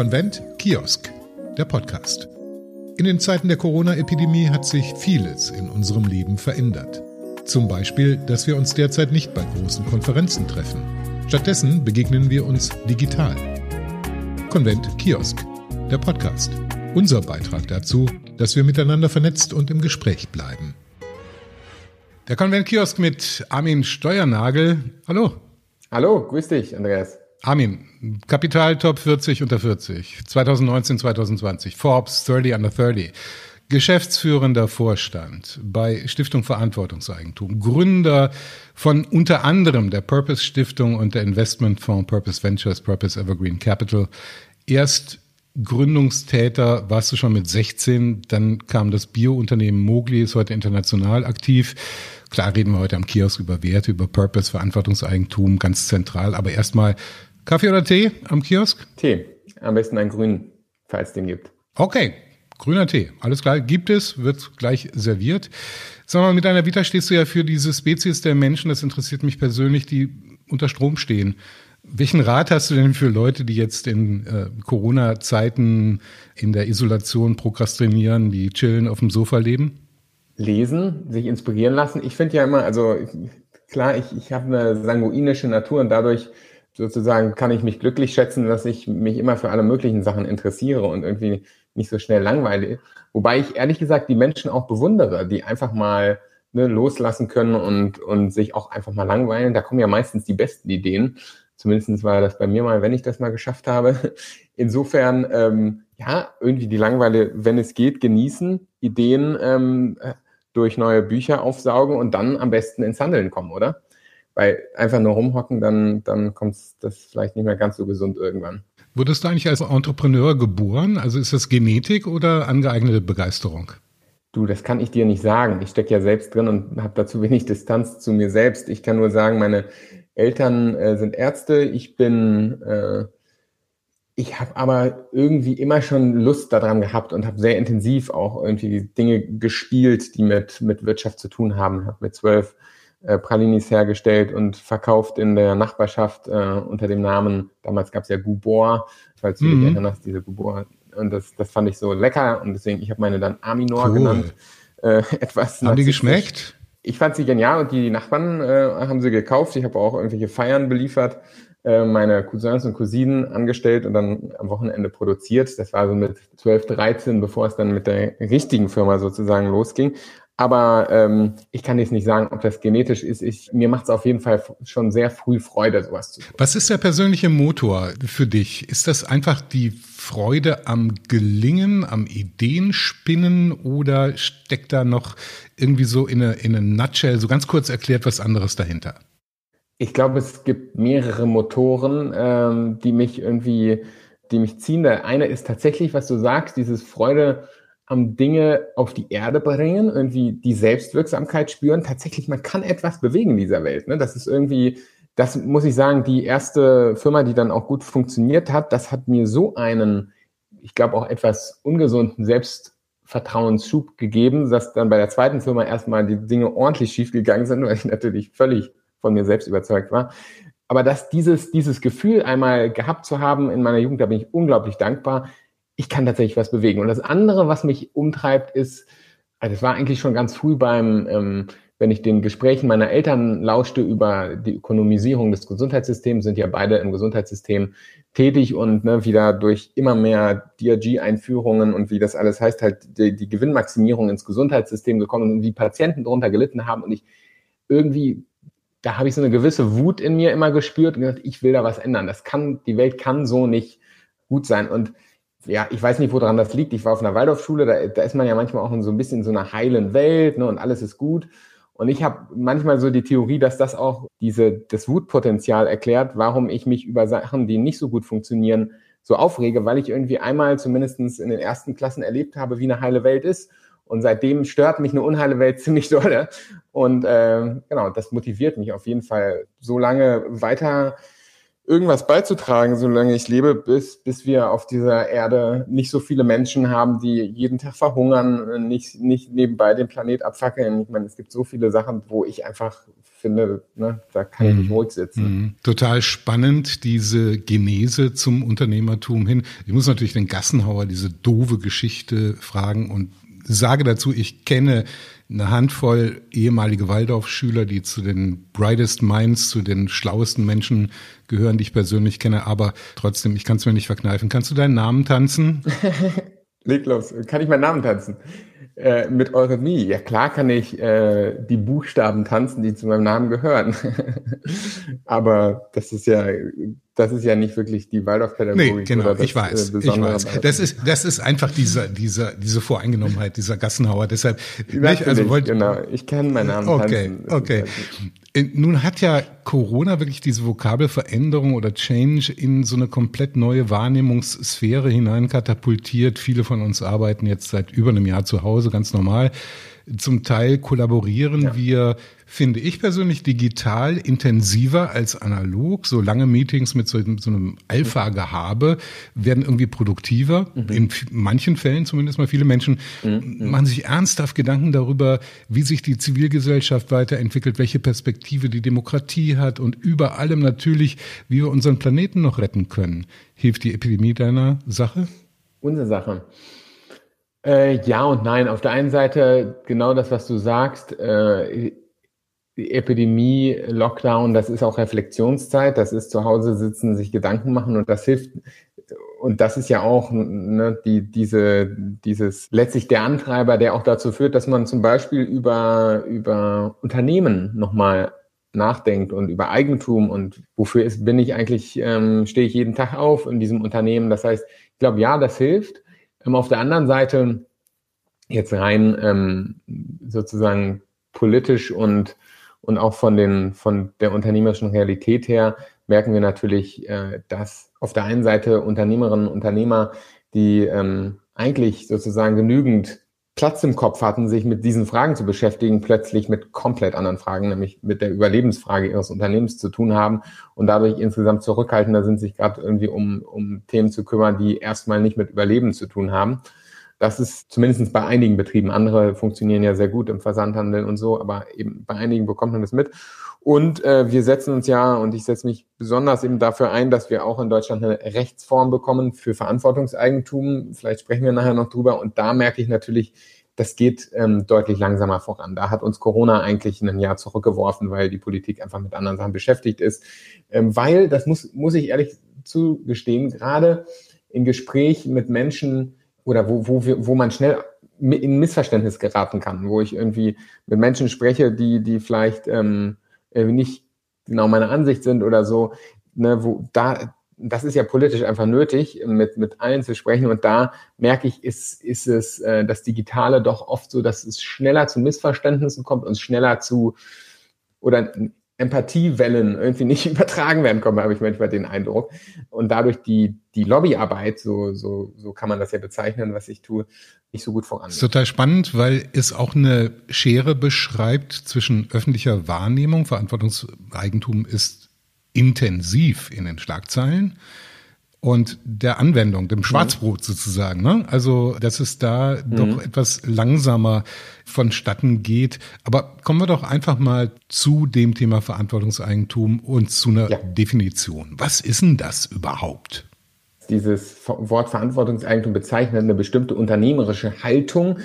Konvent Kiosk, der Podcast. In den Zeiten der Corona-Epidemie hat sich vieles in unserem Leben verändert. Zum Beispiel, dass wir uns derzeit nicht bei großen Konferenzen treffen. Stattdessen begegnen wir uns digital. Konvent Kiosk, der Podcast. Unser Beitrag dazu, dass wir miteinander vernetzt und im Gespräch bleiben. Der Konvent Kiosk mit Armin Steuernagel. Hallo. Hallo, grüß dich, Andreas. Armin, Kapital Top 40 unter 40, 2019, 2020, Forbes 30 under 30, geschäftsführender Vorstand bei Stiftung Verantwortungseigentum, Gründer von unter anderem der Purpose Stiftung und der Investmentfonds Purpose Ventures, Purpose Evergreen Capital. Erst Gründungstäter warst du schon mit 16, dann kam das Biounternehmen Mogli, ist heute international aktiv. Klar reden wir heute am Kiosk über Werte, über Purpose, Verantwortungseigentum, ganz zentral. Aber erstmal Kaffee oder Tee am Kiosk? Tee. Am besten einen grünen, falls es den gibt. Okay, grüner Tee. Alles klar, gibt es, wird gleich serviert. Sag mal, mit deiner Vita stehst du ja für diese Spezies der Menschen, das interessiert mich persönlich, die unter Strom stehen. Welchen Rat hast du denn für Leute, die jetzt in äh, Corona-Zeiten in der Isolation prokrastinieren, die chillen auf dem Sofa leben? Lesen, sich inspirieren lassen. Ich finde ja immer, also klar, ich, ich habe eine sanguinische Natur und dadurch sozusagen kann ich mich glücklich schätzen, dass ich mich immer für alle möglichen Sachen interessiere und irgendwie nicht so schnell langweile. Wobei ich ehrlich gesagt die Menschen auch bewundere, die einfach mal ne, loslassen können und, und sich auch einfach mal langweilen. Da kommen ja meistens die besten Ideen. Zumindest war das bei mir mal, wenn ich das mal geschafft habe. Insofern, ähm, ja, irgendwie die Langeweile, wenn es geht, genießen, Ideen ähm, durch neue Bücher aufsaugen und dann am besten ins Handeln kommen, oder? Weil einfach nur rumhocken, dann, dann kommt das vielleicht nicht mehr ganz so gesund irgendwann. Wurdest du eigentlich als Entrepreneur geboren? Also ist das Genetik oder angeeignete Begeisterung? Du, das kann ich dir nicht sagen. Ich stecke ja selbst drin und habe dazu wenig Distanz zu mir selbst. Ich kann nur sagen, meine Eltern äh, sind Ärzte. Ich bin, äh, ich habe aber irgendwie immer schon Lust daran gehabt und habe sehr intensiv auch irgendwie Dinge gespielt, die mit, mit Wirtschaft zu tun haben. Habe mit zwölf äh, Pralinis hergestellt und verkauft in der Nachbarschaft äh, unter dem Namen, damals gab es ja Gubor, falls du mhm. dich erinnerst, diese Gubor. Und das, das fand ich so lecker und deswegen, ich habe meine dann Aminor cool. genannt. Äh, etwas Haben die geschmeckt? Ich fand sie genial und die Nachbarn äh, haben sie gekauft. Ich habe auch irgendwelche Feiern beliefert, äh, meine Cousins und Cousinen angestellt und dann am Wochenende produziert. Das war so mit 12, 13, bevor es dann mit der richtigen Firma sozusagen losging. Aber ähm, ich kann jetzt nicht sagen, ob das genetisch ist. Ich, mir macht es auf jeden Fall schon sehr früh Freude, sowas zu tun. Was ist der persönliche Motor für dich? Ist das einfach die Freude am Gelingen, am Ideenspinnen oder steckt da noch irgendwie so in eine, in eine Nutshell, so ganz kurz erklärt, was anderes dahinter? Ich glaube, es gibt mehrere Motoren, ähm, die mich irgendwie, die mich ziehen. Der eine ist tatsächlich, was du sagst, dieses Freude am Dinge auf die Erde bringen, irgendwie die Selbstwirksamkeit spüren. Tatsächlich, man kann etwas bewegen in dieser Welt. Ne? Das ist irgendwie, das muss ich sagen, die erste Firma, die dann auch gut funktioniert hat, das hat mir so einen, ich glaube auch etwas ungesunden Selbstvertrauensschub gegeben, dass dann bei der zweiten Firma erstmal die Dinge ordentlich schiefgegangen sind, weil ich natürlich völlig von mir selbst überzeugt war. Aber dass dieses, dieses Gefühl einmal gehabt zu haben in meiner Jugend, da bin ich unglaublich dankbar ich kann tatsächlich was bewegen. Und das andere, was mich umtreibt, ist, also es war eigentlich schon ganz früh beim, ähm, wenn ich den Gesprächen meiner Eltern lauschte über die Ökonomisierung des Gesundheitssystems, sind ja beide im Gesundheitssystem tätig und ne, wieder durch immer mehr DRG-Einführungen und wie das alles heißt, halt die, die Gewinnmaximierung ins Gesundheitssystem gekommen und wie Patienten darunter gelitten haben. Und ich irgendwie, da habe ich so eine gewisse Wut in mir immer gespürt und gesagt, ich will da was ändern. Das kann, die Welt kann so nicht gut sein. Und ja, ich weiß nicht, woran das liegt. Ich war auf einer Waldorfschule, da, da ist man ja manchmal auch in so ein bisschen so einer heilen Welt ne, und alles ist gut. Und ich habe manchmal so die Theorie, dass das auch diese, das Wutpotenzial erklärt, warum ich mich über Sachen, die nicht so gut funktionieren, so aufrege, weil ich irgendwie einmal zumindestens in den ersten Klassen erlebt habe, wie eine heile Welt ist. Und seitdem stört mich eine unheile Welt ziemlich doll. Und äh, genau, das motiviert mich auf jeden Fall, so lange weiter irgendwas beizutragen, solange ich lebe, bis, bis wir auf dieser Erde nicht so viele Menschen haben, die jeden Tag verhungern, nicht, nicht nebenbei den Planet abfackeln. Ich meine, es gibt so viele Sachen, wo ich einfach finde, ne, da kann ich nicht wohl sitzen. Mhm. Total spannend, diese Genese zum Unternehmertum hin. Ich muss natürlich den Gassenhauer diese doofe Geschichte fragen und sage dazu, ich kenne eine Handvoll ehemalige Waldorfschüler, die zu den brightest minds, zu den schlauesten Menschen gehören, die ich persönlich kenne, aber trotzdem, ich kann es mir nicht verkneifen. Kannst du deinen Namen tanzen? Leg los. Kann ich meinen Namen tanzen? Äh, mit Eurythmie. Ja, klar kann ich äh, die Buchstaben tanzen, die zu meinem Namen gehören. Aber das ist ja, das ist ja nicht wirklich die Waldorfpädagogik. Nee, genau, das, ich weiß, äh, ich weiß. Das ist, das ist einfach dieser, dieser, diese Voreingenommenheit, dieser Gassenhauer. Deshalb, nicht, also wollt, genau, ich kann meinen Namen okay, tanzen. Okay, okay. Äh, nun hat ja Corona wirklich diese Vokabelveränderung oder Change in so eine komplett neue Wahrnehmungssphäre hinein katapultiert. Viele von uns arbeiten jetzt seit über einem Jahr zu Hause, ganz normal. Zum Teil kollaborieren ja. wir, finde ich persönlich, digital intensiver als analog. So lange Meetings mit so, so einem Alpha-Gehabe werden irgendwie produktiver. Mhm. In manchen Fällen zumindest mal. Viele Menschen mhm. machen sich ernsthaft Gedanken darüber, wie sich die Zivilgesellschaft weiterentwickelt, welche Perspektive die Demokratie hat und über allem natürlich, wie wir unseren Planeten noch retten können. Hilft die Epidemie deiner Sache? Unsere Sache. Äh, ja und nein. Auf der einen Seite genau das, was du sagst. Äh, Epidemie, Lockdown, das ist auch Reflexionszeit. Das ist zu Hause sitzen, sich Gedanken machen und das hilft. Und das ist ja auch ne, die, diese, dieses letztlich der Antreiber, der auch dazu führt, dass man zum Beispiel über, über Unternehmen nochmal nachdenkt und über Eigentum und wofür ist, bin ich eigentlich, ähm, stehe ich jeden Tag auf in diesem Unternehmen. Das heißt, ich glaube, ja, das hilft. Ähm, auf der anderen Seite, jetzt rein ähm, sozusagen politisch und, und auch von, den, von der unternehmerischen Realität her, merken wir natürlich, äh, dass auf der einen Seite Unternehmerinnen und Unternehmer, die ähm, eigentlich sozusagen genügend Platz im Kopf hatten, sich mit diesen Fragen zu beschäftigen, plötzlich mit komplett anderen Fragen, nämlich mit der Überlebensfrage ihres Unternehmens zu tun haben und dadurch insgesamt zurückhaltender sind, sich gerade irgendwie um, um Themen zu kümmern, die erstmal nicht mit Überleben zu tun haben. Das ist zumindest bei einigen Betrieben. Andere funktionieren ja sehr gut im Versandhandel und so, aber eben bei einigen bekommt man das mit. Und äh, wir setzen uns ja, und ich setze mich besonders eben dafür ein, dass wir auch in Deutschland eine Rechtsform bekommen für Verantwortungseigentum. Vielleicht sprechen wir nachher noch drüber. Und da merke ich natürlich, das geht ähm, deutlich langsamer voran. Da hat uns Corona eigentlich ein Jahr zurückgeworfen, weil die Politik einfach mit anderen Sachen beschäftigt ist. Ähm, weil, das muss, muss ich ehrlich zugestehen, gerade in Gespräch mit Menschen oder wo, wo, wir, wo man schnell in Missverständnis geraten kann, wo ich irgendwie mit Menschen spreche, die, die vielleicht ähm, nicht genau meine Ansicht sind oder so, ne, wo da, das ist ja politisch einfach nötig, mit, mit allen zu sprechen. Und da merke ich, ist, ist es äh, das Digitale doch oft so, dass es schneller zu Missverständnissen kommt und schneller zu oder Empathiewellen irgendwie nicht übertragen werden kommen, habe ich manchmal den Eindruck. Und dadurch die, die Lobbyarbeit, so, so, so kann man das ja bezeichnen, was ich tue, nicht so gut voran. Das ist total spannend, weil es auch eine Schere beschreibt zwischen öffentlicher Wahrnehmung, Verantwortungseigentum ist intensiv in den Schlagzeilen und der Anwendung, dem Schwarzbrot sozusagen. Ne? Also, dass es da mhm. doch etwas langsamer vonstatten geht. Aber kommen wir doch einfach mal zu dem Thema Verantwortungseigentum und zu einer ja. Definition. Was ist denn das überhaupt? Dieses Wort Verantwortungseigentum bezeichnet eine bestimmte unternehmerische Haltung,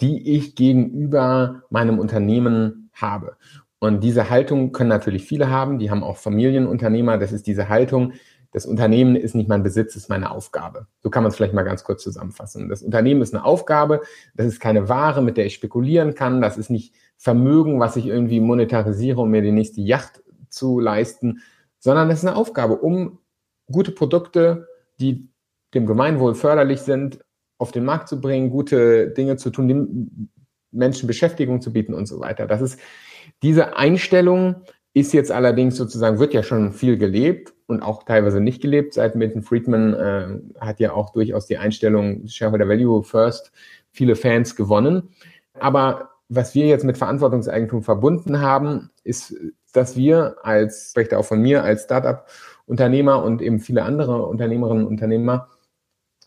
die ich gegenüber meinem Unternehmen habe. Und diese Haltung können natürlich viele haben. Die haben auch Familienunternehmer. Das ist diese Haltung, das Unternehmen ist nicht mein Besitz, ist meine Aufgabe. So kann man es vielleicht mal ganz kurz zusammenfassen. Das Unternehmen ist eine Aufgabe, das ist keine Ware, mit der ich spekulieren kann, das ist nicht Vermögen, was ich irgendwie monetarisiere, um mir die nächste Yacht zu leisten, sondern es ist eine Aufgabe, um gute Produkte, die dem Gemeinwohl förderlich sind, auf den Markt zu bringen, gute Dinge zu tun, den Menschen Beschäftigung zu bieten und so weiter. Das ist diese Einstellung ist jetzt allerdings sozusagen, wird ja schon viel gelebt und auch teilweise nicht gelebt. Seit Milton Friedman äh, hat ja auch durchaus die Einstellung Shareholder Value First viele Fans gewonnen. Aber was wir jetzt mit Verantwortungseigentum verbunden haben, ist, dass wir als, spreche auch von mir, als Startup-Unternehmer und eben viele andere Unternehmerinnen und Unternehmer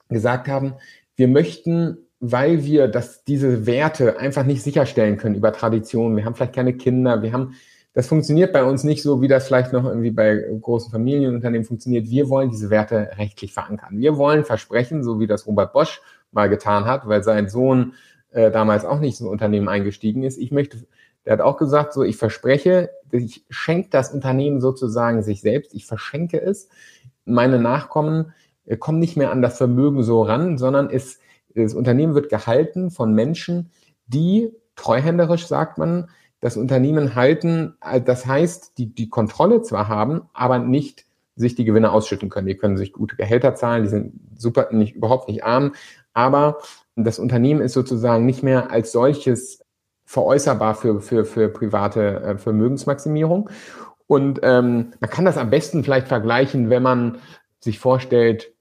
gesagt haben, wir möchten, weil wir das, diese Werte einfach nicht sicherstellen können über Tradition, wir haben vielleicht keine Kinder, wir haben das funktioniert bei uns nicht so, wie das vielleicht noch irgendwie bei großen Familienunternehmen funktioniert. Wir wollen diese Werte rechtlich verankern. Wir wollen versprechen, so wie das Robert Bosch mal getan hat, weil sein Sohn äh, damals auch nicht ein Unternehmen eingestiegen ist. Ich möchte, der hat auch gesagt, so ich verspreche, ich schenke das Unternehmen sozusagen sich selbst, ich verschenke es. Meine Nachkommen äh, kommen nicht mehr an das Vermögen so ran, sondern es, das Unternehmen wird gehalten von Menschen, die treuhänderisch, sagt man, das Unternehmen halten. Äh, das heißt, die, die Kontrolle zwar haben, aber nicht sich die Gewinne ausschütten können. Die können sich gute Gehälter zahlen, die sind super, nicht, überhaupt nicht arm, aber das Unternehmen ist sozusagen nicht mehr als solches veräußerbar für, für, für private äh, Vermögensmaximierung. Und ähm, man kann das am besten vielleicht vergleichen, wenn man sich vorstellt,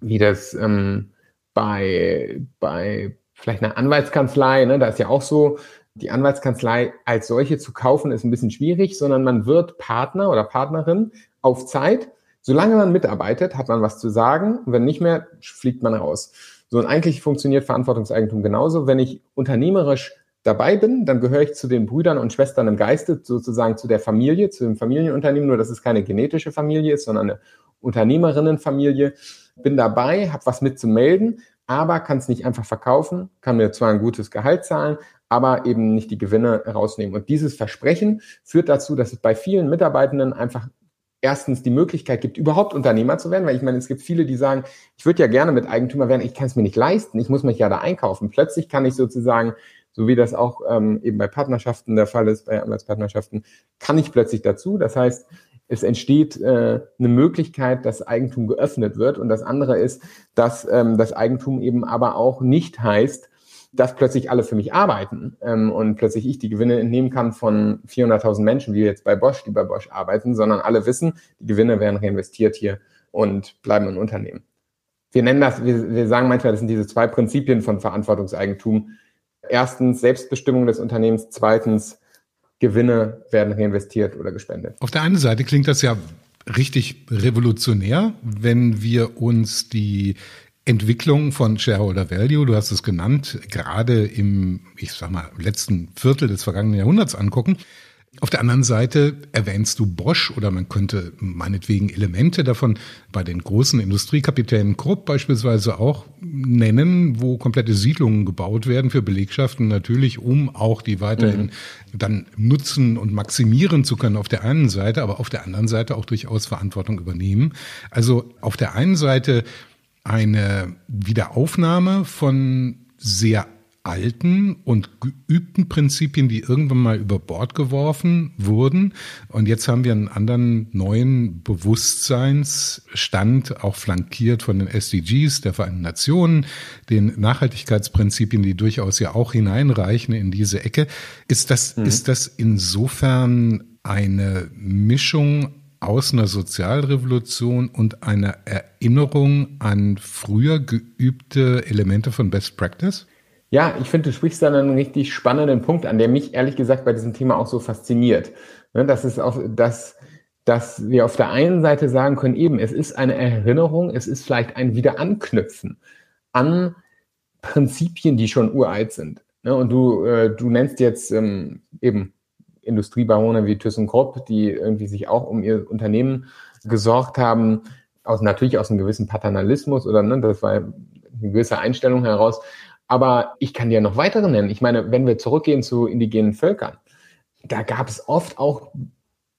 wie das ähm, bei, bei vielleicht einer Anwaltskanzlei, ne, da ist ja auch so, die Anwaltskanzlei als solche zu kaufen, ist ein bisschen schwierig, sondern man wird Partner oder Partnerin auf Zeit. Solange man mitarbeitet, hat man was zu sagen. Wenn nicht mehr, fliegt man raus. So, und eigentlich funktioniert Verantwortungseigentum genauso. Wenn ich unternehmerisch dabei bin, dann gehöre ich zu den Brüdern und Schwestern im Geiste, sozusagen zu der Familie, zu dem Familienunternehmen, nur dass es keine genetische Familie ist, sondern eine Unternehmerinnenfamilie. Bin dabei, habe was mitzumelden, aber kann es nicht einfach verkaufen, kann mir zwar ein gutes Gehalt zahlen, aber eben nicht die Gewinne rausnehmen. Und dieses Versprechen führt dazu, dass es bei vielen Mitarbeitenden einfach erstens die Möglichkeit gibt, überhaupt Unternehmer zu werden, weil ich meine, es gibt viele, die sagen, ich würde ja gerne mit Eigentümer werden, ich kann es mir nicht leisten, ich muss mich ja da einkaufen. Plötzlich kann ich sozusagen, so wie das auch ähm, eben bei Partnerschaften der Fall ist, bei Anwaltspartnerschaften, kann ich plötzlich dazu. Das heißt, es entsteht äh, eine Möglichkeit, dass Eigentum geöffnet wird. Und das andere ist, dass ähm, das Eigentum eben aber auch nicht heißt, dass plötzlich alle für mich arbeiten ähm, und plötzlich ich die Gewinne entnehmen kann von 400.000 Menschen, wie jetzt bei Bosch, die bei Bosch arbeiten, sondern alle wissen, die Gewinne werden reinvestiert hier und bleiben im Unternehmen. Wir nennen das, wir, wir sagen manchmal, das sind diese zwei Prinzipien von Verantwortungseigentum. Erstens Selbstbestimmung des Unternehmens, zweitens Gewinne werden reinvestiert oder gespendet. Auf der einen Seite klingt das ja richtig revolutionär, wenn wir uns die Entwicklung von Shareholder Value, du hast es genannt, gerade im, ich sag mal, letzten Viertel des vergangenen Jahrhunderts angucken. Auf der anderen Seite erwähnst du Bosch oder man könnte meinetwegen Elemente davon bei den großen Industriekapitänen Krupp beispielsweise auch nennen, wo komplette Siedlungen gebaut werden für Belegschaften, natürlich um auch die weiterhin mhm. dann nutzen und maximieren zu können auf der einen Seite, aber auf der anderen Seite auch durchaus Verantwortung übernehmen. Also auf der einen Seite eine Wiederaufnahme von sehr alten und geübten Prinzipien, die irgendwann mal über Bord geworfen wurden. Und jetzt haben wir einen anderen neuen Bewusstseinsstand, auch flankiert von den SDGs der Vereinten Nationen, den Nachhaltigkeitsprinzipien, die durchaus ja auch hineinreichen in diese Ecke. Ist das, mhm. ist das insofern eine Mischung aus einer Sozialrevolution und einer Erinnerung an früher geübte Elemente von Best Practice? Ja, ich finde, du sprichst da einen richtig spannenden Punkt an, der mich ehrlich gesagt bei diesem Thema auch so fasziniert. Ne, das ist auch, dass, dass wir auf der einen Seite sagen können, eben, es ist eine Erinnerung, es ist vielleicht ein Wiederanknüpfen an Prinzipien, die schon uralt sind. Ne, und du, äh, du nennst jetzt ähm, eben Industriebarone wie ThyssenKrupp, die irgendwie sich auch um ihr Unternehmen gesorgt haben, aus, natürlich aus einem gewissen Paternalismus oder ne, das war eine gewisse Einstellung heraus. Aber ich kann dir noch weitere nennen. Ich meine, wenn wir zurückgehen zu indigenen Völkern, da gab es oft auch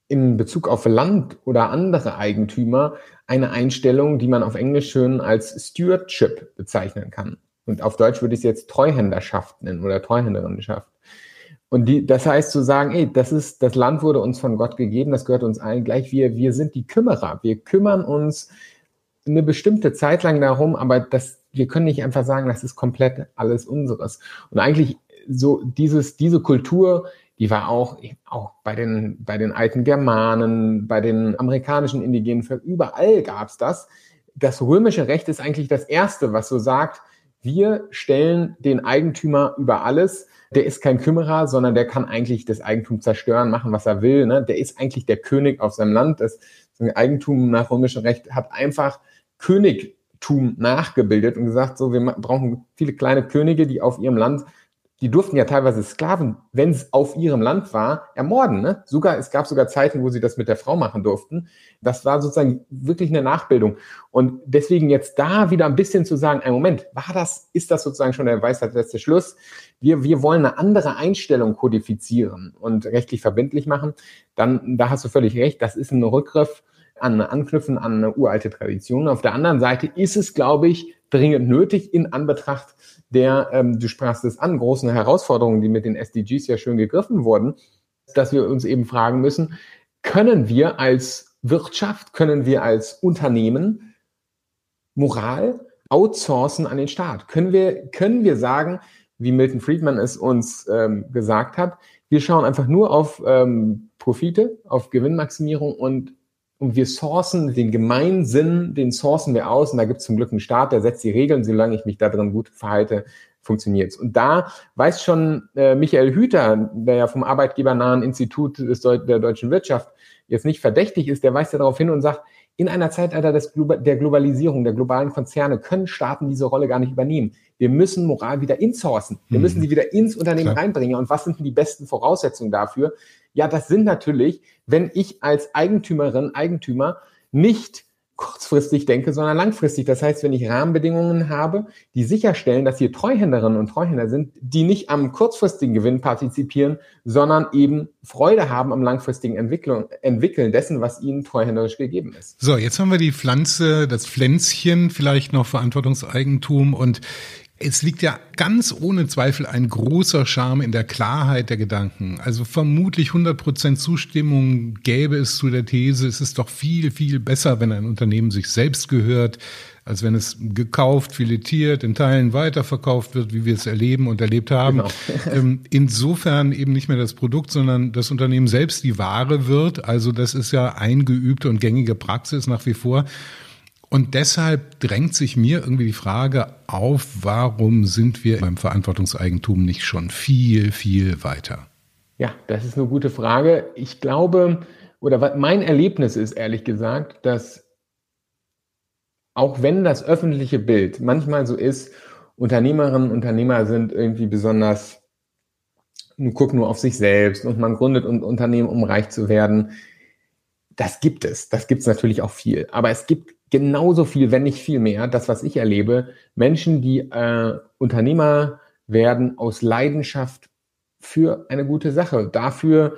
in Bezug auf Land oder andere Eigentümer eine Einstellung, die man auf Englisch schön als Stewardship bezeichnen kann. Und auf Deutsch würde ich es jetzt Treuhänderschaft nennen oder Treuhänderinnenschaft. Und die, das heißt zu sagen, ey, das ist, das Land wurde uns von Gott gegeben, das gehört uns allen gleich. Wir, wir sind die Kümmerer. Wir kümmern uns eine bestimmte Zeit lang darum, aber das, wir können nicht einfach sagen, das ist komplett alles unseres. Und eigentlich so dieses, diese Kultur, die war auch, auch bei den, bei den alten Germanen, bei den amerikanischen indigenen überall gab's das. Das römische Recht ist eigentlich das erste, was so sagt, wir stellen den Eigentümer über alles der ist kein Kümmerer, sondern der kann eigentlich das Eigentum zerstören, machen, was er will. Ne? Der ist eigentlich der König auf seinem Land. Das Eigentum nach römischem Recht hat einfach Königtum nachgebildet und gesagt, so, wir brauchen viele kleine Könige, die auf ihrem Land die durften ja teilweise Sklaven, wenn es auf ihrem Land war, ermorden. Ne? Sogar, es gab sogar Zeiten, wo sie das mit der Frau machen durften. Das war sozusagen wirklich eine Nachbildung. Und deswegen jetzt da wieder ein bisschen zu sagen, ein Moment, war das, ist das sozusagen schon der Weisheit letzte Schluss? Wir, wir wollen eine andere Einstellung kodifizieren und rechtlich verbindlich machen. Dann, da hast du völlig recht, das ist ein Rückgriff an Anknüpfen an eine uralte Tradition. Auf der anderen Seite ist es, glaube ich, dringend nötig in Anbetracht der, ähm, du sprachst es an, großen Herausforderungen, die mit den SDGs ja schön gegriffen wurden, dass wir uns eben fragen müssen, können wir als Wirtschaft, können wir als Unternehmen Moral outsourcen an den Staat? Können wir, können wir sagen, wie Milton Friedman es uns ähm, gesagt hat, wir schauen einfach nur auf ähm, Profite, auf Gewinnmaximierung und und wir sourcen den Gemeinsinn, den sourcen wir aus. Und da gibt es zum Glück einen Staat, der setzt die Regeln, solange ich mich da drin gut verhalte, funktioniert's. Und da weiß schon äh, Michael Hüter, der ja vom arbeitgebernahen Institut des Deu der deutschen Wirtschaft jetzt nicht verdächtig ist, der weist ja darauf hin und sagt, in einer Zeitalter des Glo der Globalisierung, der globalen Konzerne können Staaten diese Rolle gar nicht übernehmen. Wir müssen Moral wieder insourcen. Wir müssen mhm. sie wieder ins Unternehmen Klar. reinbringen. Und was sind denn die besten Voraussetzungen dafür? Ja, das sind natürlich, wenn ich als Eigentümerin, Eigentümer nicht kurzfristig denke, sondern langfristig. Das heißt, wenn ich Rahmenbedingungen habe, die sicherstellen, dass hier Treuhänderinnen und Treuhänder sind, die nicht am kurzfristigen Gewinn partizipieren, sondern eben Freude haben am langfristigen Entwicklung, Entwickeln dessen, was ihnen treuhänderisch gegeben ist. So, jetzt haben wir die Pflanze, das Pflänzchen, vielleicht noch Verantwortungseigentum und es liegt ja ganz ohne Zweifel ein großer Charme in der Klarheit der Gedanken. Also vermutlich 100 Prozent Zustimmung gäbe es zu der These, es ist doch viel, viel besser, wenn ein Unternehmen sich selbst gehört, als wenn es gekauft, filetiert, in Teilen weiterverkauft wird, wie wir es erleben und erlebt haben. Genau. Ähm, insofern eben nicht mehr das Produkt, sondern das Unternehmen selbst die Ware wird. Also das ist ja eingeübte und gängige Praxis nach wie vor. Und deshalb drängt sich mir irgendwie die Frage auf, warum sind wir beim Verantwortungseigentum nicht schon viel, viel weiter? Ja, das ist eine gute Frage. Ich glaube, oder mein Erlebnis ist ehrlich gesagt, dass auch wenn das öffentliche Bild manchmal so ist, Unternehmerinnen und Unternehmer sind irgendwie besonders, gucken nur auf sich selbst und man gründet ein Unternehmen, um reich zu werden. Das gibt es. Das gibt es natürlich auch viel. Aber es gibt genauso viel, wenn nicht viel mehr, das, was ich erlebe, Menschen, die äh, Unternehmer werden aus Leidenschaft für eine gute Sache, dafür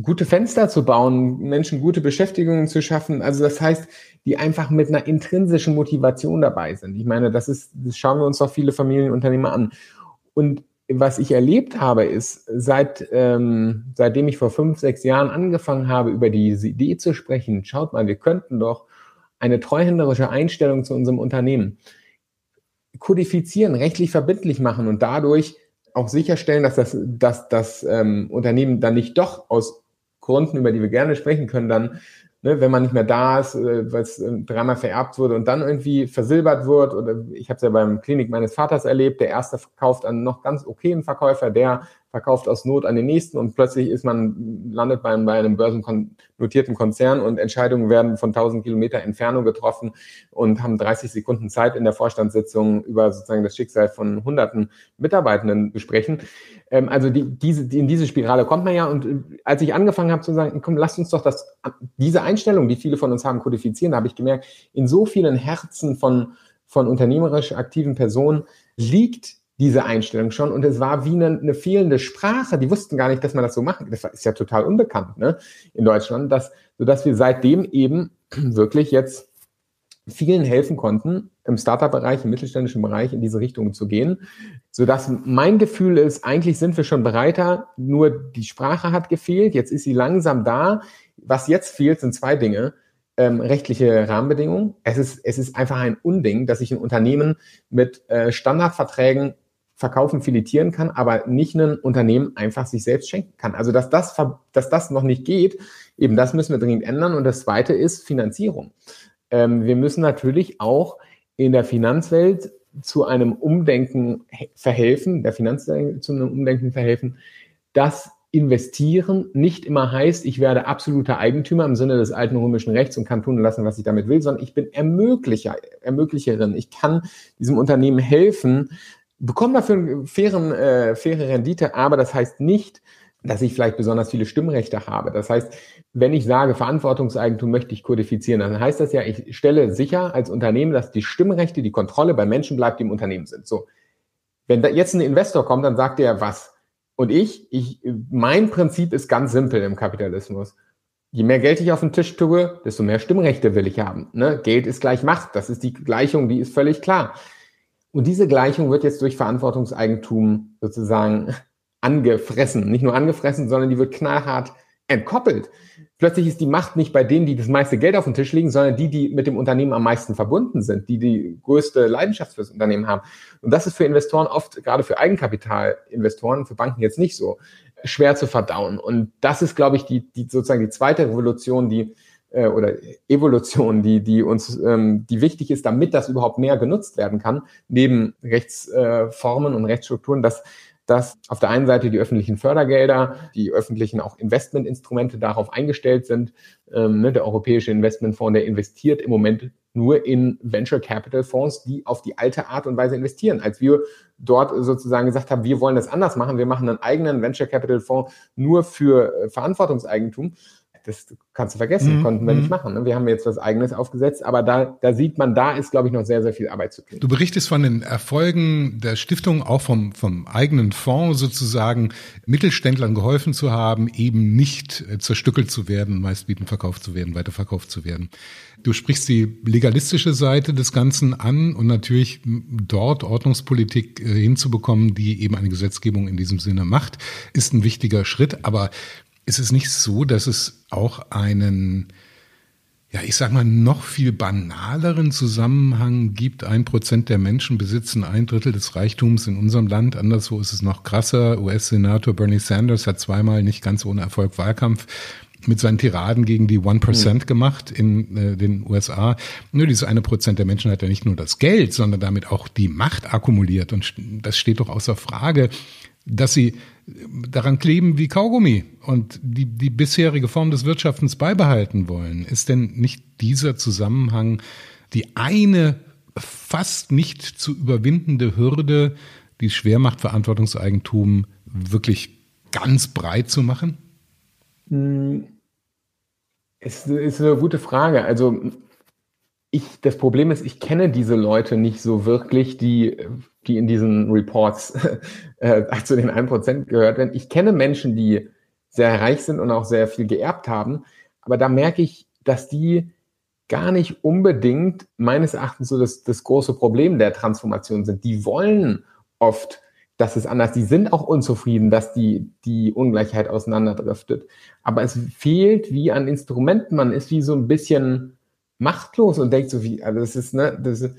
gute Fenster zu bauen, Menschen gute Beschäftigungen zu schaffen. Also das heißt, die einfach mit einer intrinsischen Motivation dabei sind. Ich meine, das ist, das schauen wir uns doch viele Familienunternehmer an. Und was ich erlebt habe, ist, seit, ähm, seitdem ich vor fünf, sechs Jahren angefangen habe, über diese Idee zu sprechen, schaut mal, wir könnten doch eine treuhänderische Einstellung zu unserem Unternehmen kodifizieren, rechtlich verbindlich machen und dadurch auch sicherstellen, dass das, dass das ähm, Unternehmen dann nicht doch aus Gründen, über die wir gerne sprechen können, dann ne, wenn man nicht mehr da ist, äh, weil es äh, dreimal vererbt wurde und dann irgendwie versilbert wird. Oder ich habe es ja beim Klinik meines Vaters erlebt, der erste verkauft an noch ganz okayen Verkäufer, der verkauft aus Not an den nächsten und plötzlich ist man, landet bei, bei einem börsennotierten Konzern und Entscheidungen werden von 1000 Kilometer Entfernung getroffen und haben 30 Sekunden Zeit in der Vorstandssitzung über sozusagen das Schicksal von hunderten Mitarbeitenden besprechen. Ähm, also die, diese, die, in diese Spirale kommt man ja und äh, als ich angefangen habe zu sagen, komm, lasst uns doch das, diese Einstellung, die viele von uns haben, kodifizieren, habe ich gemerkt, in so vielen Herzen von, von unternehmerisch aktiven Personen liegt diese Einstellung schon. Und es war wie eine, eine, fehlende Sprache. Die wussten gar nicht, dass man das so macht. Das ist ja total unbekannt ne, in Deutschland, dass, sodass wir seitdem eben wirklich jetzt vielen helfen konnten, im Startup-Bereich, im mittelständischen Bereich in diese Richtung zu gehen, sodass mein Gefühl ist, eigentlich sind wir schon bereiter, nur die Sprache hat gefehlt, jetzt ist sie langsam da. Was jetzt fehlt, sind zwei Dinge. Ähm, rechtliche Rahmenbedingungen. Es ist, es ist einfach ein Unding, dass sich ein Unternehmen mit äh, Standardverträgen verkaufen, filetieren kann, aber nicht ein Unternehmen einfach sich selbst schenken kann. Also dass das, dass das noch nicht geht, eben das müssen wir dringend ändern. Und das Zweite ist Finanzierung. Ähm, wir müssen natürlich auch in der Finanzwelt zu einem Umdenken verhelfen, der Finanzwelt zu einem Umdenken verhelfen, dass investieren nicht immer heißt, ich werde absoluter Eigentümer im Sinne des alten römischen Rechts und kann tun und lassen, was ich damit will, sondern ich bin Ermöglicher, Ermöglicherin. Ich kann diesem Unternehmen helfen, bekomme dafür eine fairen, äh, faire Rendite, aber das heißt nicht, dass ich vielleicht besonders viele Stimmrechte habe. Das heißt, wenn ich sage, Verantwortungseigentum möchte ich kodifizieren, dann heißt das ja, ich stelle sicher als Unternehmen, dass die Stimmrechte, die Kontrolle bei Menschen bleibt, die im Unternehmen sind. So. Wenn da jetzt ein Investor kommt, dann sagt er was. Und ich, ich, mein Prinzip ist ganz simpel im Kapitalismus. Je mehr Geld ich auf den Tisch tue, desto mehr Stimmrechte will ich haben. Ne? Geld ist gleich Macht. Das ist die Gleichung, die ist völlig klar. Und diese Gleichung wird jetzt durch Verantwortungseigentum sozusagen angefressen. Nicht nur angefressen, sondern die wird knallhart entkoppelt. Plötzlich ist die Macht nicht bei denen, die das meiste Geld auf dem Tisch liegen, sondern die, die mit dem Unternehmen am meisten verbunden sind, die die größte Leidenschaft fürs Unternehmen haben. Und das ist für Investoren oft, gerade für Eigenkapitalinvestoren, für Banken jetzt nicht so, schwer zu verdauen. Und das ist, glaube ich, die, die sozusagen die zweite Revolution, die äh, oder Evolution, die, die uns, ähm, die wichtig ist, damit das überhaupt mehr genutzt werden kann, neben Rechtsformen äh, und Rechtsstrukturen, dass dass auf der einen Seite die öffentlichen Fördergelder, die öffentlichen auch Investmentinstrumente darauf eingestellt sind. Ähm, ne, der Europäische Investmentfonds, der investiert im Moment nur in Venture Capital Fonds, die auf die alte Art und Weise investieren. Als wir dort sozusagen gesagt haben, wir wollen das anders machen, wir machen einen eigenen Venture Capital Fonds nur für äh, Verantwortungseigentum, das kannst du vergessen, mhm. konnten wir nicht mhm. machen. Ne? Wir haben jetzt was Eigenes aufgesetzt, aber da, da sieht man, da ist, glaube ich, noch sehr, sehr viel Arbeit zu tun. Du berichtest von den Erfolgen der Stiftung, auch vom, vom eigenen Fonds sozusagen, Mittelständlern geholfen zu haben, eben nicht äh, zerstückelt zu werden, meistbieten verkauft zu werden, weiterverkauft zu werden. Du sprichst die legalistische Seite des Ganzen an und natürlich dort Ordnungspolitik äh, hinzubekommen, die eben eine Gesetzgebung in diesem Sinne macht, ist ein wichtiger Schritt. Aber ist es nicht so, dass es auch einen, ja, ich sag mal, noch viel banaleren Zusammenhang gibt? Ein Prozent der Menschen besitzen ein Drittel des Reichtums in unserem Land. Anderswo ist es noch krasser. US-Senator Bernie Sanders hat zweimal nicht ganz ohne Erfolg Wahlkampf mit seinen Tiraden gegen die One Percent mhm. gemacht in äh, den USA. Nur dieses eine Prozent der Menschen hat ja nicht nur das Geld, sondern damit auch die Macht akkumuliert. Und das steht doch außer Frage, dass sie daran kleben wie Kaugummi und die, die bisherige Form des Wirtschaftens beibehalten wollen. Ist denn nicht dieser Zusammenhang die eine fast nicht zu überwindende Hürde, die es schwer macht, Verantwortungseigentum wirklich ganz breit zu machen? Es ist eine gute Frage. Also ich, das Problem ist, ich kenne diese Leute nicht so wirklich, die die in diesen Reports äh, zu den 1% gehört werden. Ich kenne Menschen, die sehr reich sind und auch sehr viel geerbt haben, aber da merke ich, dass die gar nicht unbedingt meines Erachtens so das, das große Problem der Transformation sind. Die wollen oft, dass es anders, die sind auch unzufrieden, dass die, die Ungleichheit auseinanderdriftet. Aber es fehlt wie an Instrumenten, man ist wie so ein bisschen machtlos und denkt so wie, also das ist, ne, das ist,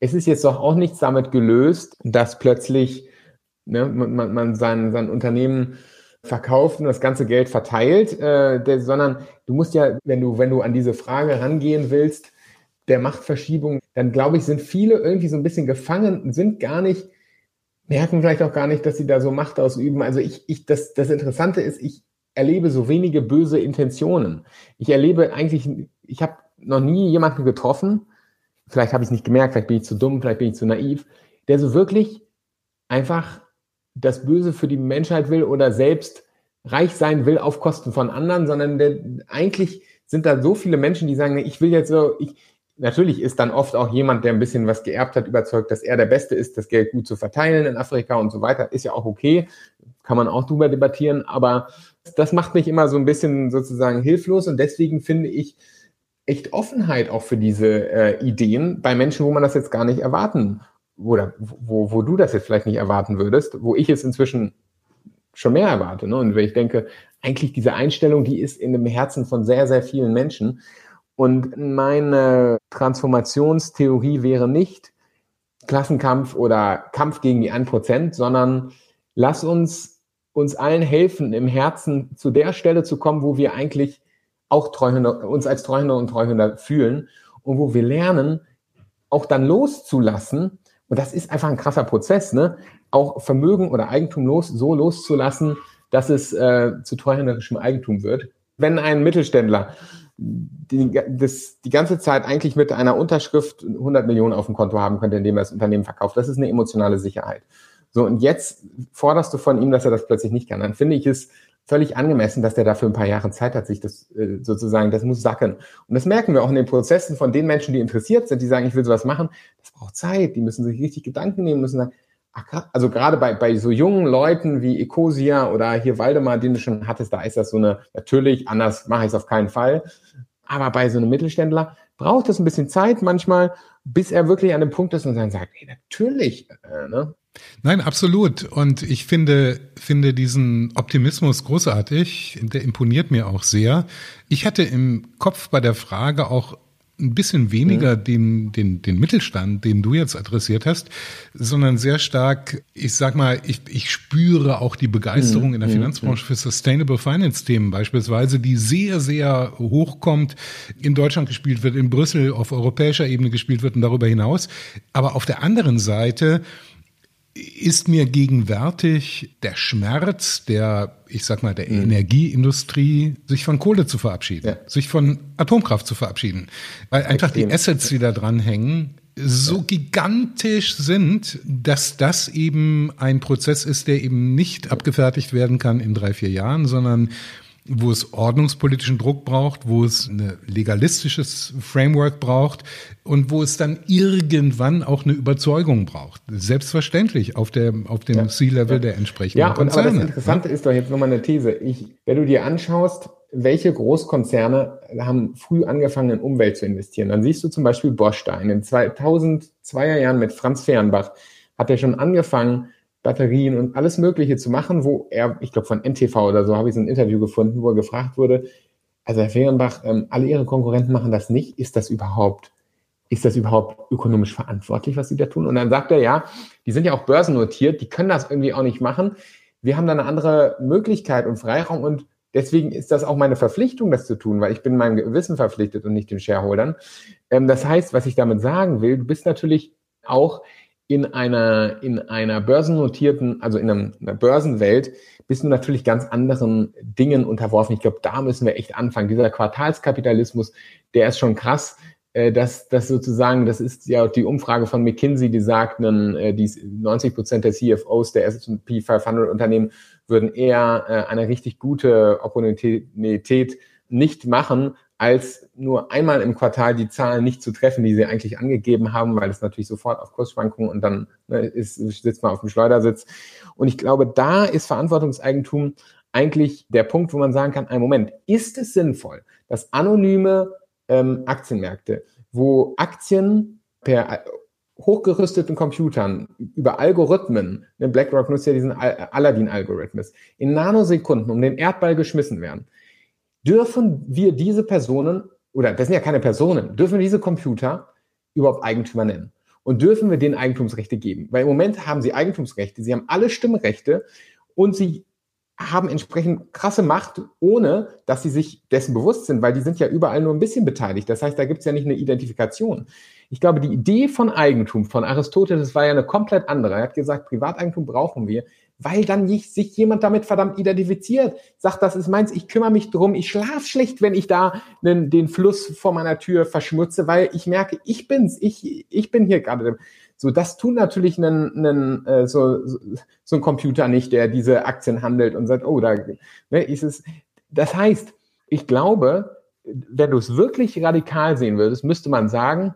es ist jetzt doch auch nichts damit gelöst, dass plötzlich ne, man, man sein, sein Unternehmen verkauft und das ganze Geld verteilt, äh, der, sondern du musst ja, wenn du, wenn du an diese Frage rangehen willst, der Machtverschiebung, dann glaube ich, sind viele irgendwie so ein bisschen gefangen, sind gar nicht, merken vielleicht auch gar nicht, dass sie da so Macht ausüben. Also ich, ich, das, das Interessante ist, ich erlebe so wenige böse Intentionen. Ich erlebe eigentlich, ich habe noch nie jemanden getroffen, vielleicht habe ich es nicht gemerkt, vielleicht bin ich zu dumm, vielleicht bin ich zu naiv, der so wirklich einfach das Böse für die Menschheit will oder selbst reich sein will auf Kosten von anderen, sondern der, eigentlich sind da so viele Menschen, die sagen, ich will jetzt so, ich, natürlich ist dann oft auch jemand, der ein bisschen was geerbt hat, überzeugt, dass er der Beste ist, das Geld gut zu verteilen in Afrika und so weiter, ist ja auch okay, kann man auch drüber debattieren, aber das macht mich immer so ein bisschen sozusagen hilflos und deswegen finde ich, echt Offenheit auch für diese äh, Ideen bei Menschen, wo man das jetzt gar nicht erwarten oder wo, wo du das jetzt vielleicht nicht erwarten würdest, wo ich es inzwischen schon mehr erwarte. Ne? Und ich denke, eigentlich diese Einstellung, die ist in dem Herzen von sehr, sehr vielen Menschen. Und meine Transformationstheorie wäre nicht Klassenkampf oder Kampf gegen die 1%, sondern lass uns uns allen helfen, im Herzen zu der Stelle zu kommen, wo wir eigentlich auch Treuhänder, uns als Treuhänder und Treuhänder fühlen und wo wir lernen, auch dann loszulassen. Und das ist einfach ein krasser Prozess, ne? Auch Vermögen oder Eigentum los, so loszulassen, dass es äh, zu treuhänderischem Eigentum wird. Wenn ein Mittelständler die, das, die ganze Zeit eigentlich mit einer Unterschrift 100 Millionen auf dem Konto haben könnte, indem er das Unternehmen verkauft. Das ist eine emotionale Sicherheit. So, und jetzt forderst du von ihm, dass er das plötzlich nicht kann. Dann finde ich es völlig angemessen, dass der dafür ein paar Jahre Zeit hat, sich das äh, sozusagen, das muss sacken. Und das merken wir auch in den Prozessen von den Menschen, die interessiert sind, die sagen, ich will sowas machen. Das braucht Zeit. Die müssen sich richtig Gedanken nehmen, müssen sagen, also gerade bei, bei so jungen Leuten wie Ecosia oder hier Waldemar, den du schon hattest, da ist das so eine, natürlich, anders mache ich es auf keinen Fall. Aber bei so einem Mittelständler braucht es ein bisschen Zeit manchmal, bis er wirklich an dem Punkt ist und dann sagt, hey, natürlich, äh, ne? Nein, absolut. Und ich finde, finde diesen Optimismus großartig. Der imponiert mir auch sehr. Ich hatte im Kopf bei der Frage auch ein bisschen weniger mhm. den, den, den Mittelstand, den du jetzt adressiert hast, sondern sehr stark, ich sag mal, ich, ich spüre auch die Begeisterung mhm. in der mhm. Finanzbranche für Sustainable Finance Themen beispielsweise, die sehr, sehr hochkommt, in Deutschland gespielt wird, in Brüssel auf europäischer Ebene gespielt wird und darüber hinaus. Aber auf der anderen Seite ist mir gegenwärtig der Schmerz der, ich sag mal, der mhm. Energieindustrie, sich von Kohle zu verabschieden, ja. sich von Atomkraft zu verabschieden. Weil einfach Extrem. die Assets, die da dran hängen, so gigantisch sind, dass das eben ein Prozess ist, der eben nicht abgefertigt werden kann in drei, vier Jahren, sondern wo es ordnungspolitischen Druck braucht, wo es ein legalistisches Framework braucht und wo es dann irgendwann auch eine Überzeugung braucht. Selbstverständlich auf, der, auf dem ja. C-Level ja. der entsprechenden ja, Konzerne. Ja, aber das Interessante ja? ist doch jetzt nochmal eine These. Ich, wenn du dir anschaust, welche Großkonzerne haben früh angefangen, in Umwelt zu investieren, dann siehst du zum Beispiel Bosch da. In den 2002er Jahren mit Franz Fehrenbach hat er schon angefangen, Batterien und alles Mögliche zu machen, wo er, ich glaube von NTV oder so, habe ich so ein Interview gefunden, wo er gefragt wurde, also Herr Fehrenbach, ähm, alle Ihre Konkurrenten machen das nicht, ist das überhaupt, ist das überhaupt ökonomisch verantwortlich, was Sie da tun? Und dann sagt er, ja, die sind ja auch börsennotiert, die können das irgendwie auch nicht machen. Wir haben da eine andere Möglichkeit und Freiraum und deswegen ist das auch meine Verpflichtung, das zu tun, weil ich bin meinem Gewissen verpflichtet und nicht den Shareholdern. Ähm, das heißt, was ich damit sagen will, du bist natürlich auch in einer, in einer börsennotierten, also in, einem, in einer Börsenwelt, bist du natürlich ganz anderen Dingen unterworfen. Ich glaube, da müssen wir echt anfangen. Dieser Quartalskapitalismus, der ist schon krass. Äh, das, das sozusagen, das ist ja die Umfrage von McKinsey, die sagt, äh, die 90 Prozent der CFOs der S&P 500 Unternehmen würden eher äh, eine richtig gute Opportunität nicht machen, als nur einmal im Quartal die Zahlen nicht zu treffen, die sie eigentlich angegeben haben, weil es natürlich sofort auf Kursschwankungen und dann ne, ist, sitzt man auf dem Schleudersitz. Und ich glaube, da ist Verantwortungseigentum eigentlich der Punkt, wo man sagen kann, ein Moment, ist es sinnvoll, dass anonyme ähm, Aktienmärkte, wo Aktien per äh, hochgerüsteten Computern über Algorithmen, ne, BlackRock nutzt ja diesen Aladdin-Algorithmus, in Nanosekunden um den Erdball geschmissen werden, dürfen wir diese Personen, oder das sind ja keine Personen, dürfen wir diese Computer überhaupt Eigentümer nennen? Und dürfen wir denen Eigentumsrechte geben? Weil im Moment haben sie Eigentumsrechte, sie haben alle Stimmrechte und sie haben entsprechend krasse Macht, ohne dass sie sich dessen bewusst sind, weil die sind ja überall nur ein bisschen beteiligt. Das heißt, da gibt es ja nicht eine Identifikation. Ich glaube, die Idee von Eigentum von Aristoteles war ja eine komplett andere. Er hat gesagt, Privateigentum brauchen wir, weil dann nicht sich jemand damit verdammt identifiziert, sagt, das ist meins, ich kümmere mich drum, ich schlaf schlecht, wenn ich da den, den Fluss vor meiner Tür verschmutze, weil ich merke, ich bin's, ich, ich bin hier gerade. So, das tut natürlich einen, einen, äh, so, so ein Computer nicht, der diese Aktien handelt und sagt, oh, da ne, ist es. Das heißt, ich glaube, wenn du es wirklich radikal sehen würdest, müsste man sagen,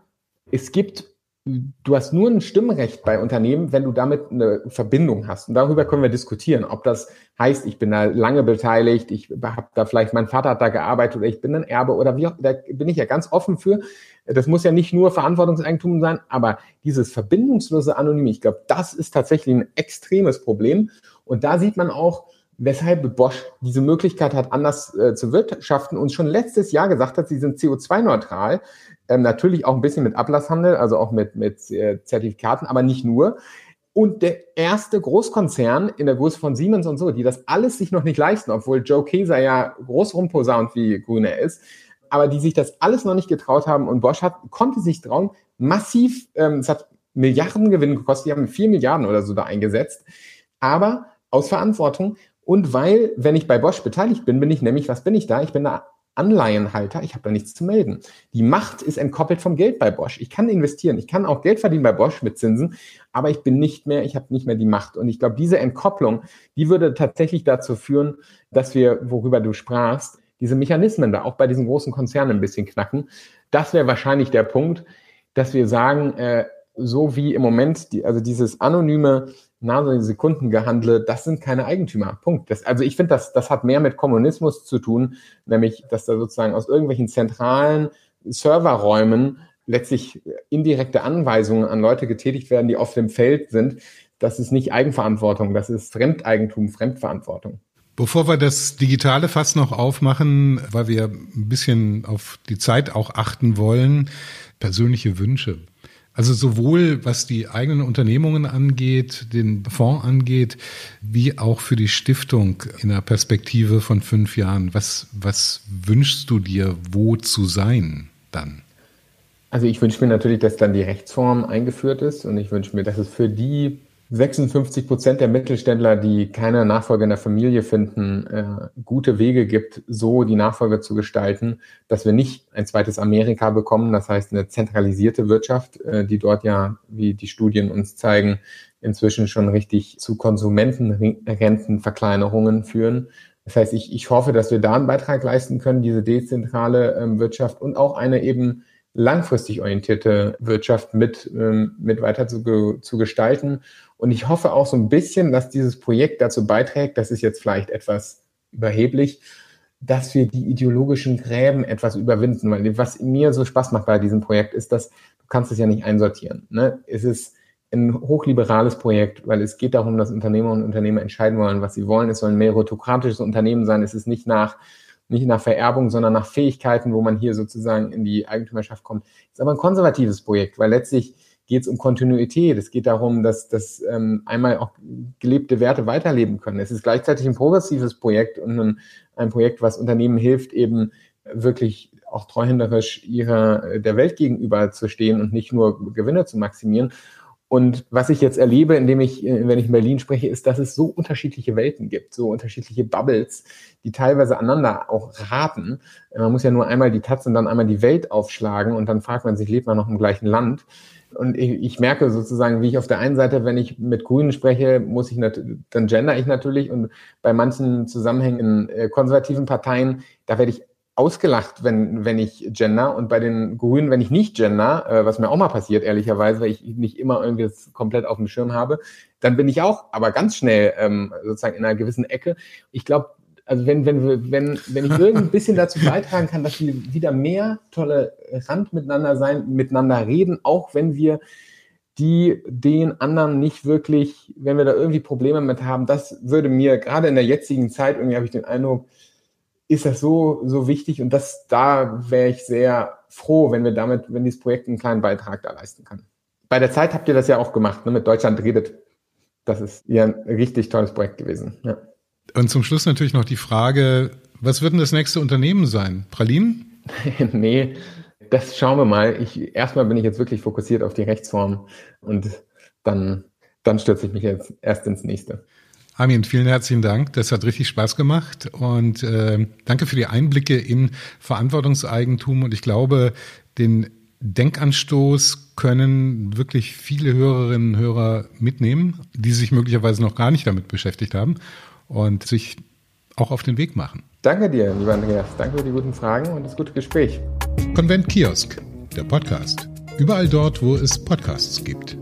es gibt du hast nur ein Stimmrecht bei Unternehmen, wenn du damit eine Verbindung hast. Und darüber können wir diskutieren, ob das heißt, ich bin da lange beteiligt, ich habe da vielleicht, mein Vater hat da gearbeitet oder ich bin ein Erbe oder wie auch, da bin ich ja ganz offen für. Das muss ja nicht nur Verantwortungseigentum sein, aber dieses verbindungslose Anonym, ich glaube, das ist tatsächlich ein extremes Problem. Und da sieht man auch, weshalb Bosch diese Möglichkeit hat, anders äh, zu wirtschaften und schon letztes Jahr gesagt hat, sie sind CO2-neutral. Ähm, natürlich auch ein bisschen mit Ablasshandel, also auch mit, mit äh, Zertifikaten, aber nicht nur. Und der erste Großkonzern in der Größe von Siemens und so, die das alles sich noch nicht leisten, obwohl Joe Keser ja groß rumposaunt, wie grün er ist, aber die sich das alles noch nicht getraut haben und Bosch hat, konnte sich trauen, massiv, ähm, es hat Milliarden Gewinn gekostet, die haben vier Milliarden oder so da eingesetzt, aber aus Verantwortung und weil, wenn ich bei Bosch beteiligt bin, bin ich nämlich, was bin ich da? Ich bin da Anleihenhalter, ich habe da nichts zu melden. Die Macht ist entkoppelt vom Geld bei Bosch. Ich kann investieren, ich kann auch Geld verdienen bei Bosch mit Zinsen, aber ich bin nicht mehr, ich habe nicht mehr die Macht. Und ich glaube, diese Entkopplung, die würde tatsächlich dazu führen, dass wir, worüber du sprachst, diese Mechanismen da auch bei diesen großen Konzernen ein bisschen knacken. Das wäre wahrscheinlich der Punkt, dass wir sagen, äh, so wie im Moment, die, also dieses anonyme Nanosekunden-Gehandle, das sind keine Eigentümer. Punkt. Das, also ich finde, das, das hat mehr mit Kommunismus zu tun, nämlich, dass da sozusagen aus irgendwelchen zentralen Serverräumen letztlich indirekte Anweisungen an Leute getätigt werden, die auf dem Feld sind. Das ist nicht Eigenverantwortung, das ist Fremdeigentum, Fremdverantwortung. Bevor wir das digitale Fass noch aufmachen, weil wir ein bisschen auf die Zeit auch achten wollen, persönliche Wünsche. Also sowohl was die eigenen Unternehmungen angeht, den Fonds angeht, wie auch für die Stiftung in der Perspektive von fünf Jahren. Was, was wünschst du dir, wo zu sein dann? Also ich wünsche mir natürlich, dass dann die Rechtsform eingeführt ist und ich wünsche mir, dass es für die 56 Prozent der Mittelständler, die keine Nachfolge in der Familie finden, äh, gute Wege gibt, so die Nachfolge zu gestalten, dass wir nicht ein zweites Amerika bekommen, das heißt eine zentralisierte Wirtschaft, äh, die dort ja, wie die Studien uns zeigen, inzwischen schon richtig zu Konsumentenrentenverkleinerungen führen. Das heißt, ich, ich hoffe, dass wir da einen Beitrag leisten können, diese dezentrale ähm, Wirtschaft und auch eine eben langfristig orientierte Wirtschaft mit, ähm, mit weiter zu, zu gestalten. Und ich hoffe auch so ein bisschen, dass dieses Projekt dazu beiträgt, das ist jetzt vielleicht etwas überheblich, dass wir die ideologischen Gräben etwas überwinden. Weil was mir so Spaß macht bei diesem Projekt ist, dass du kannst es ja nicht einsortieren. Ne? Es ist ein hochliberales Projekt, weil es geht darum, dass Unternehmer und Unternehmer entscheiden wollen, was sie wollen. Es soll ein meritokratisches Unternehmen sein. Es ist nicht nach nicht nach Vererbung, sondern nach Fähigkeiten, wo man hier sozusagen in die Eigentümerschaft kommt. Ist aber ein konservatives Projekt, weil letztlich geht es um Kontinuität. Es geht darum, dass, dass ähm, einmal auch gelebte Werte weiterleben können. Es ist gleichzeitig ein progressives Projekt und ein, ein Projekt, was Unternehmen hilft, eben wirklich auch treuhänderisch ihrer der Welt gegenüber zu stehen und nicht nur Gewinne zu maximieren. Und was ich jetzt erlebe, indem ich, äh, wenn ich in Berlin spreche, ist, dass es so unterschiedliche Welten gibt, so unterschiedliche Bubbles, die teilweise aneinander auch raten. Man muss ja nur einmal die Taz und dann einmal die Welt aufschlagen und dann fragt man sich, lebt man noch im gleichen Land? Und ich, ich merke sozusagen, wie ich auf der einen Seite, wenn ich mit Grünen spreche, muss ich dann gender ich natürlich und bei manchen Zusammenhängen in äh, konservativen Parteien, da werde ich ausgelacht, wenn, wenn ich gender und bei den Grünen, wenn ich nicht gender, äh, was mir auch mal passiert, ehrlicherweise, weil ich nicht immer irgendwie das komplett auf dem Schirm habe, dann bin ich auch aber ganz schnell ähm, sozusagen in einer gewissen Ecke. Ich glaube, also wenn, wenn, wenn, wenn ich irgendein bisschen dazu beitragen kann, dass wir wieder mehr tolle Rand miteinander sein, miteinander reden, auch wenn wir die den anderen nicht wirklich, wenn wir da irgendwie Probleme mit haben, das würde mir gerade in der jetzigen Zeit, irgendwie habe ich den Eindruck, ist das so, so wichtig und das, da wäre ich sehr froh, wenn wir damit, wenn dieses Projekt einen kleinen Beitrag da leisten kann. Bei der Zeit habt ihr das ja auch gemacht, ne, mit Deutschland redet. Das ist ja ein richtig tolles Projekt gewesen. Ja. Und zum Schluss natürlich noch die Frage, was wird denn das nächste Unternehmen sein? Pralinen? nee, das schauen wir mal. Ich, erstmal bin ich jetzt wirklich fokussiert auf die Rechtsform und dann, dann stürze ich mich jetzt erst ins nächste. Armin, vielen herzlichen Dank. Das hat richtig Spaß gemacht und äh, danke für die Einblicke in Verantwortungseigentum. Und ich glaube, den Denkanstoß können wirklich viele Hörerinnen und Hörer mitnehmen, die sich möglicherweise noch gar nicht damit beschäftigt haben und sich auch auf den Weg machen. Danke dir, lieber Andreas. Danke für die guten Fragen und das gute Gespräch. Konvent Kiosk, der Podcast. Überall dort, wo es Podcasts gibt.